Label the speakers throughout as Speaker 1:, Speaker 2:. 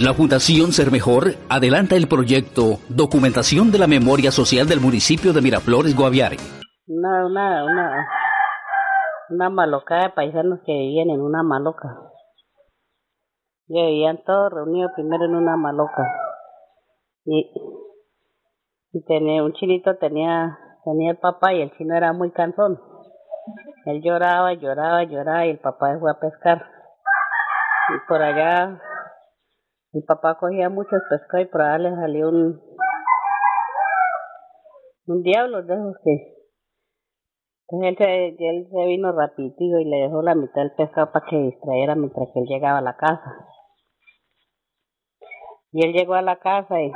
Speaker 1: La Fundación Ser Mejor adelanta el proyecto Documentación de la Memoria Social del municipio de Miraflores, Guaviare.
Speaker 2: Una, una, una, una malocada de paisanos que vivían en una maloca. Y vivían todos reunidos primero en una maloca. Y, y tenía, un chinito tenía, tenía el papá y el chino era muy cansón. Él lloraba, lloraba, lloraba y el papá fue a pescar. Y por allá mi papá cogía muchos pescados y por allá le salió un, un diablo de esos que entonces él se, vino rapidito y le dejó la mitad del pescado para que distrayera mientras que él llegaba a la casa. Y él llegó a la casa y,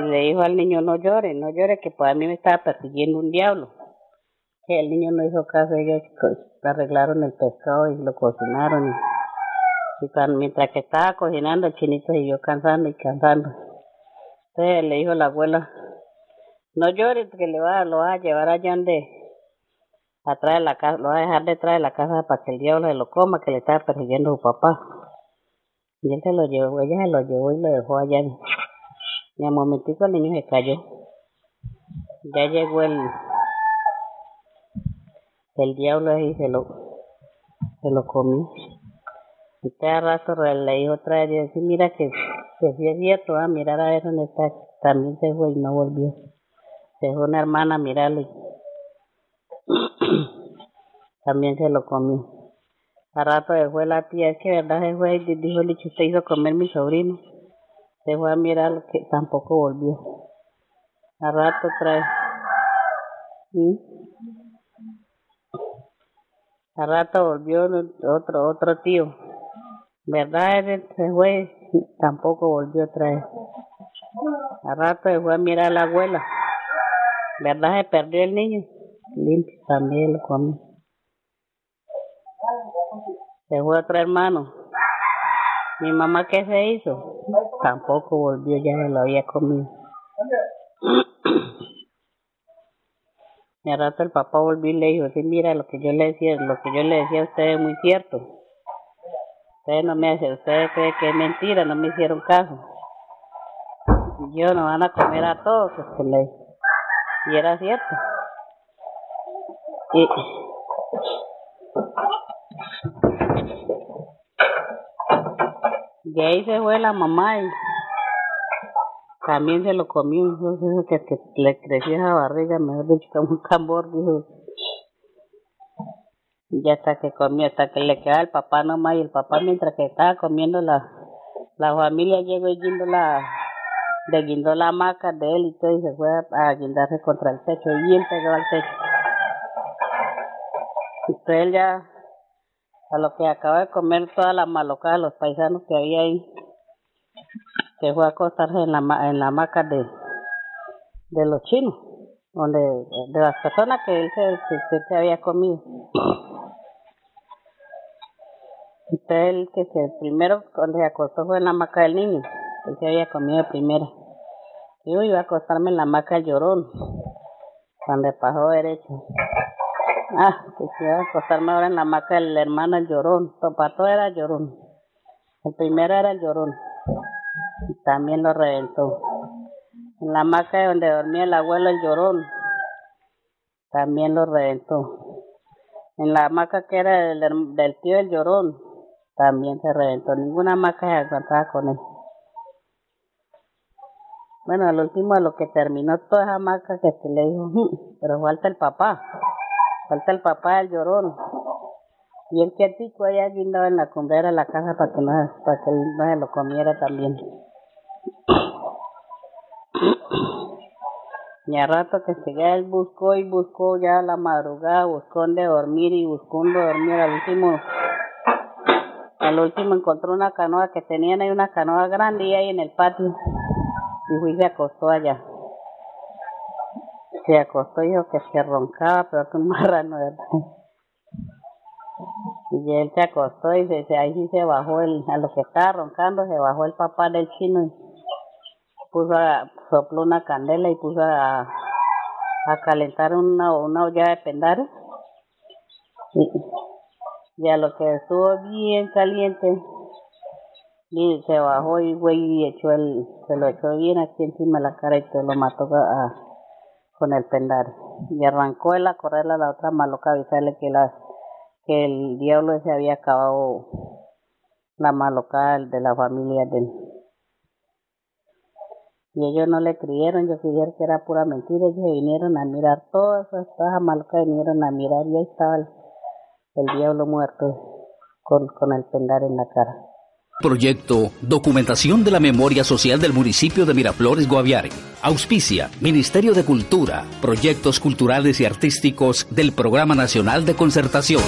Speaker 2: le dijo al niño, no llore, no llore, que pues a mí me estaba persiguiendo un diablo. Que el niño no hizo caso, ellos arreglaron el pescado y lo cocinaron. Cuando, mientras que estaba cocinando, el chinito siguió cansando y cansando. Entonces le dijo la abuela, no llores, que le va, lo va a llevar allá donde, atrás de la casa, lo va a dejar detrás de la casa para que el diablo se lo coma, que le estaba persiguiendo a su papá. Y él se lo llevó, ella se lo llevó y lo dejó allá. Y al momentico el niño se cayó. Ya llegó el, el diablo ahí y se lo, se lo comió. Y cada rato le dijo otra vez, y mira que, que sí es cierto, a mirar a ver dónde está. También se fue y no volvió. Se dejó una hermana a mirarlo también se lo comió. A rato se fue la tía, es que verdad se fue y dijo, Licho, usted hizo comer mi sobrino. Se fue a mirar que tampoco volvió. A rato trae. ¿Mm? A rato volvió otro otro tío. ¿Verdad? Él se fue, tampoco volvió otra vez. A rato se fue a mirar a la abuela. ¿Verdad? Se perdió el niño. Limpio también lo comió. Se fue otro hermano. Mi mamá, ¿qué se hizo? Tampoco volvió, ya se lo había comido. Y al rato el papá volvió y le dijo, sí, mira, lo que yo le decía, lo que yo le decía a usted es muy cierto. Ustedes no me hacen, ustedes creen que es mentira, no me hicieron caso. Y yo no van a comer a todos, pues que le... Y era cierto. Y... De ahí se fue la mamá y también se lo comió, eso que, que le creció esa barriga, mejor dicho, como un tambor, dijo. Y hasta que comió, hasta que le quedaba el papá nomás, y el papá mientras que estaba comiendo la, la familia llegó y guindó la, le guindó la hamaca de él y todo, y se fue a, guindarse contra el techo, y él pegó al techo. Entonces él ya, a lo que acaba de comer toda la malocada de los paisanos que había ahí, se fue a acostarse en la, en la hamaca de, de los chinos, donde, de las personas que él se, se, se había comido. Entonces él que se primero cuando se acostó fue en la hamaca del niño, él se había comido de primera. Yo iba a acostarme en la hamaca del llorón, cuando pasó derecho. Ah, que si iba a acostarme ahora en la hamaca del hermano el llorón, Topato era el llorón. El primero era el llorón también lo reventó. En la hamaca donde dormía el abuelo el llorón, también lo reventó. En la hamaca que era del, del tío el llorón, también se reventó. Ninguna hamaca se aguantaba con él. Bueno, al último de lo que terminó toda esa hamaca que se le dijo, pero falta el papá, falta el papá del llorón. Y el quietico allá guindado en la cumbrera de la casa para que no, para que él no se lo comiera también. Y a rato que se él buscó y buscó ya a la madrugada, buscó donde dormir y buscó donde dormir. Al último, al último encontró una canoa que tenían ahí, una canoa grande y ahí en el patio. Y fui y se acostó allá. Se acostó y dijo que se roncaba, pero que un marrano, ¿verdad? Y él se acostó y se, ahí sí se bajó el, a lo que estaba roncando, se bajó el papá del chino y puso a, sopló una candela y puso a, a calentar una, una olla de pendar. Y, y a lo que estuvo bien caliente, Y se bajó y güey y echó el, se lo echó bien aquí encima de la cara y se lo mató a, con el pendar. Y arrancó él a correrle a la otra maloca avisarle que la que el diablo se había acabado la maloca de la familia de él. Y ellos no le creyeron, yo creyeron que era pura mentira, ellos vinieron a mirar todas esas malocas, vinieron a mirar y ahí estaba el, el diablo muerto con, el pendar en la cara.
Speaker 1: Proyecto Documentación de la Memoria Social del municipio de Miraflores, Guaviare. Auspicia Ministerio de Cultura, Proyectos Culturales y Artísticos del Programa Nacional de Concertación.